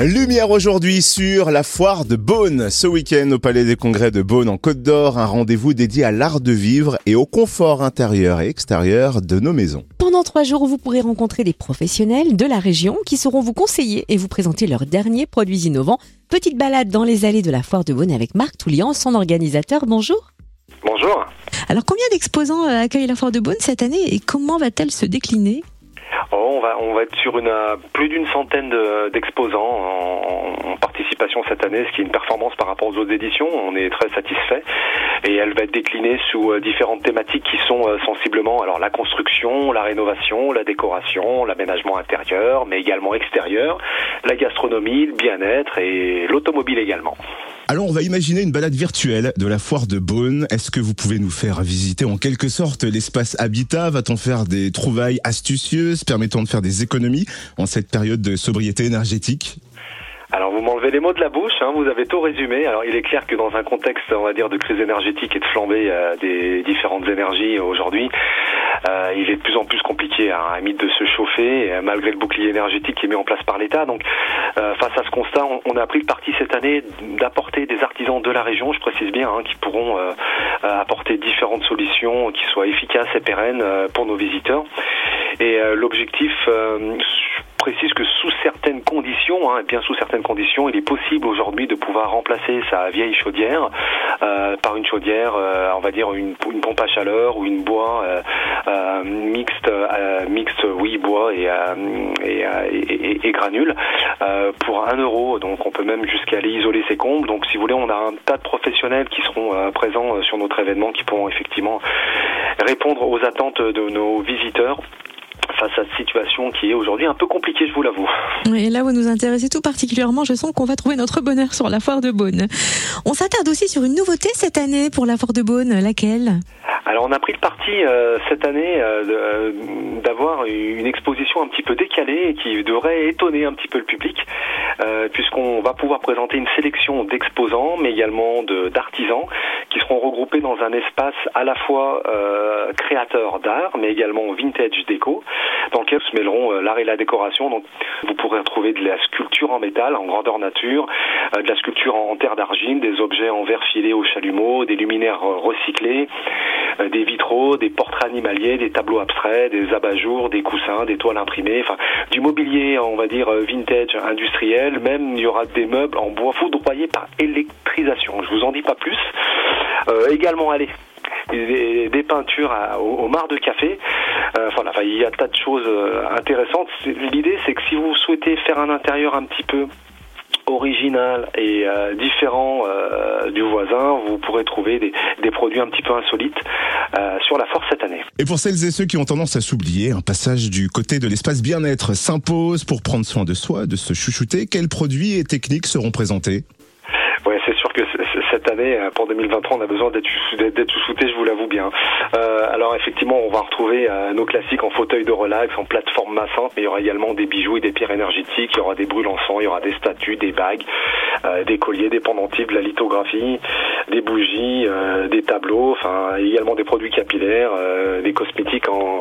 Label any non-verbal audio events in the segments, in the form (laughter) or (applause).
Lumière aujourd'hui sur la foire de Beaune. Ce week-end au Palais des Congrès de Beaune en Côte d'Or, un rendez-vous dédié à l'art de vivre et au confort intérieur et extérieur de nos maisons. Pendant trois jours, vous pourrez rencontrer des professionnels de la région qui sauront vous conseiller et vous présenter leurs derniers produits innovants. Petite balade dans les allées de la foire de Beaune avec Marc Toulian, son organisateur. Bonjour. Bonjour. Alors combien d'exposants euh, accueille la foire de Beaune cette année et comment va-t-elle se décliner? Oh, on, va, être sur euh, plus d'une centaine de- d'exposants en, en participation cette année, ce qui est une performance par rapport aux autres éditions. On est très satisfait. Et elle va être déclinée sous euh, différentes thématiques qui sont euh, sensiblement alors la construction, la rénovation, la décoration, l'aménagement intérieur, mais également extérieur, la gastronomie, le bien-être et l'automobile également. Alors on va imaginer une balade virtuelle de la foire de Beaune. Est-ce que vous pouvez nous faire visiter en quelque sorte l'espace habitat? Va-t-on faire des trouvailles astucieuses permettant de faire des économies en cette période de sobriété énergétique? Alors vous m'enlevez les mots de la bouche, hein, vous avez tout résumé. Alors il est clair que dans un contexte, on va dire, de crise énergétique et de flambée euh, des différentes énergies aujourd'hui, euh, il est de plus en plus compliqué hein, à limite de se chauffer, euh, malgré le bouclier énergétique qui est mis en place par l'État. Donc face à ce constat, on, a pris le parti cette année d'apporter des artisans de la région, je précise bien, hein, qui pourront apporter différentes solutions qui soient efficaces et pérennes pour nos visiteurs. Et l'objectif précise que sous certaines conditions, hein, bien sous certaines conditions, il est possible aujourd'hui de pouvoir remplacer sa vieille chaudière euh, par une chaudière, euh, on va dire une, pompe à chaleur ou une bois euh, mixte, mixte, oui, bois et, et, et, granules pour un euro. Donc on peut même jusqu'à aller isoler ses combles. Donc si vous voulez, on a un tas de professionnels qui seront présents sur notre événement qui pourront effectivement répondre aux attentes de nos visiteurs cette situation qui est aujourd'hui un peu compliquée, je vous l'avoue. Et là, vous nous intéressez tout particulièrement. Je sens qu'on va trouver notre bonheur sur la foire de Beaune. On s'attarde aussi sur une nouveauté cette année pour la foire de Beaune. Laquelle? Alors on a pris le parti euh, cette année euh, euh, d'avoir une exposition un petit peu décalée et qui devrait étonner un petit peu le public, euh, puisqu'on va pouvoir présenter une sélection d'exposants, mais également d'artisans, qui seront regroupés dans un espace à la fois créateur d'art, mais également vintage déco, dans lequel se mêleront l'art et la décoration. Donc vous pourrez retrouver de la sculpture en métal, en grandeur nature, de la sculpture en terre d'argile, des objets en verre filé au chalumeau, des luminaires recyclés, des vitraux, des portraits animaliers, des tableaux abstraits, des abat-jours, des coussins, des toiles imprimées, enfin du mobilier, on va dire euh, vintage, industriel. Même il y aura des meubles en bois foudroyés par électrisation. Je vous en dis pas plus. Euh, également, allez. Des, peintures au, marc de café. Euh, enfin, il y a tas de choses euh, intéressantes. L'idée, c'est que si vous souhaitez faire un intérieur un petit peu original et euh, différent euh, du voisin, vous pourrez trouver des, des produits un petit peu insolites euh, sur la force cette année. Et pour celles et ceux qui ont tendance à s'oublier, un passage du côté de l'espace bien-être s'impose pour prendre soin de soi, de se chouchouter. Quels produits et techniques seront présentés? Que cette année, euh, pour 2023, on a besoin d'être chouchouté, je vous l'avoue bien. Euh, alors effectivement, on va retrouver euh, nos classiques en fauteuil de relax, en plateforme massante, mais il y aura également des bijoux et des pierres énergétiques, il y aura des brûles en sang, il y aura des statues, des bagues, des colliers, des pendentifs, de la lithographie, des bougies, des tableaux, enfin également des produits capillaires, des cosmétiques en,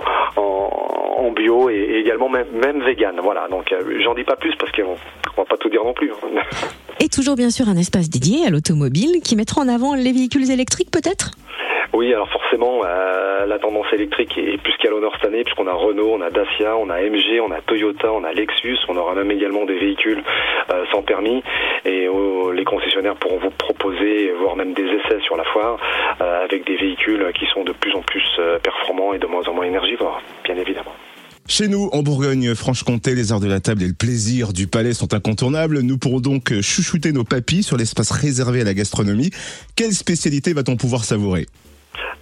bio et, également même, vegan. Voilà, donc j'en dis pas plus parce qu'on on va pas tout dire non plus. (laughs) toujours bien sûr un espace dédié à l'automobile qui mettra en avant les véhicules électriques peut-être? Oui, alors forcément, euh, la tendance électrique est plus qu'à l'honneur cette année, puisqu'on a Renault, on a Dacia, on a MG, on a Toyota, on a Lexus, on aura même également des véhicules euh, sans permis, et oh, les concessionnaires pourront vous proposer, voire même des essais sur la foire, euh, avec des véhicules qui sont de plus en plus performants et de moins en moins énergivores, bien évidemment. Chez nous, en Bourgogne-Franche-Comté, les heures de la table et le plaisir du palais sont incontournables. Nous pourrons donc chouchouter nos papilles sur l'espace réservé à la gastronomie. Quelle spécialité va-t-on pouvoir savourer?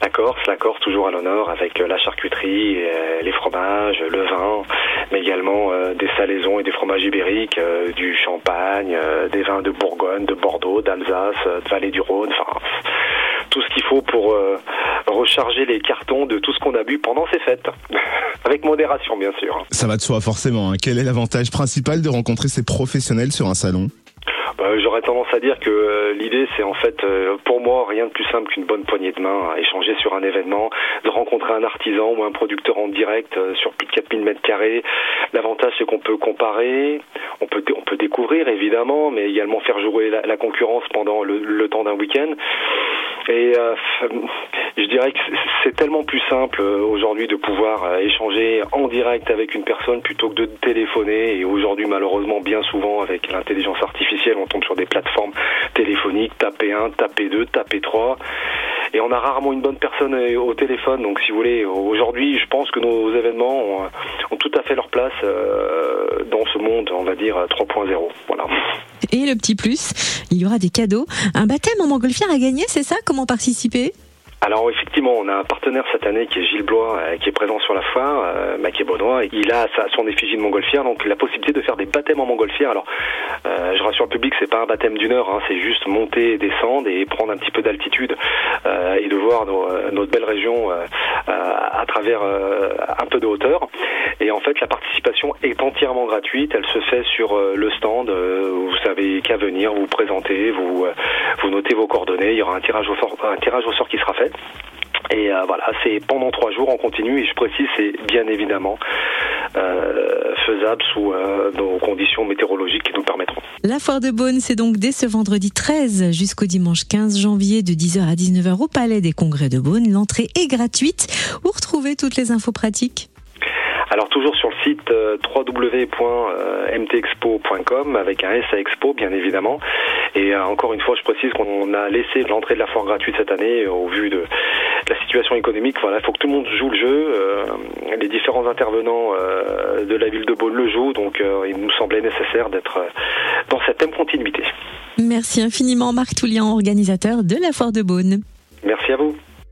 La Corse, la Corse toujours à l'honneur avec euh, la charcuterie, euh, les fromages, le vin, mais également euh, des salaisons et des fromages ibériques, du champagne, des vins de Bourgogne, de Bordeaux, d'Alsace, de Vallée du Rhône, enfin tout ce qu'il faut pour euh, recharger les cartons de tout ce qu'on a bu pendant ces fêtes. (laughs) avec modération bien sûr. Ça va de soi forcément. hein. Quel est l'avantage principal de rencontrer ces professionnels sur un salon? Bah, j'aurais tendance à dire que euh, l'idée, c'est en fait, euh, pour moi, rien de plus simple qu'une bonne poignée de main, à échanger sur un événement, de rencontrer un artisan ou un producteur en direct sur plus de 4000 mètres carrés. L'avantage, c'est qu'on peut comparer, on peut, on peut découvrir évidemment, mais également faire jouer la, concurrence pendant le, temps d'un week-end. Et je dirais que c'est tellement plus simple aujourd'hui de pouvoir échanger en direct avec une personne plutôt que de téléphoner. Et aujourd'hui, malheureusement, bien souvent, avec l'intelligence artificielle, on tombe sur des plateformes téléphoniques, taper 1, taper 2, taper 3 et on a rarement une bonne personne au téléphone. Donc, si vous voulez, aujourd'hui, je pense que nos événements ont, tout à fait leur place euh, dans ce monde, on va dire 3.0. Voilà. Et le petit plus, il y aura des cadeaux. Un baptême en montgolfière à gagner, c'est ça? Comment participer? Alors effectivement, on a un partenaire cette année qui est Gilles Blois, euh, qui est présent sur la foire, euh, Maquet Benoît. Il a son effigie de montgolfière, donc la possibilité de faire des baptêmes en montgolfière. Alors, euh, je rassure le public, c'est pas un baptême d'une heure, hein, c'est juste monter, descendre et prendre un petit peu d'altitude euh, et de voir nos, notre belle région à travers un peu de hauteur. Et en fait, la participation est entièrement gratuite. Elle se fait sur le stand. Vous qu'à venir, vous, vous présentez, vous, vous notez vos coordonnées. Il y aura un tirage au sort, un tirage au sort qui sera fait. Et euh, voilà, c'est pendant trois jours en continu, et je précise, c'est bien évidemment euh, faisable sous euh, nos conditions météorologiques qui nous permettront. La foire de Beaune, c'est donc dès ce vendredi 13 jusqu'au dimanche 15 janvier de 10h à 19h au Palais des Congrès de Beaune. L'entrée est gratuite. Où retrouver toutes les infos pratiques? Alors toujours sur le site euh, www.mtexpo.com avec un S à Expo bien évidemment. Et euh, encore une fois, je précise qu'on a laissé l'entrée de la foire gratuite cette année au vu de la situation économique. Voilà, il faut que tout le monde joue le jeu. Euh, les différents intervenants de la ville de Beaune le jouent, donc il nous semblait nécessaire d'être dans cette même continuité. Merci infiniment Marc Toulian, organisateur de la foire de Beaune. Merci à vous.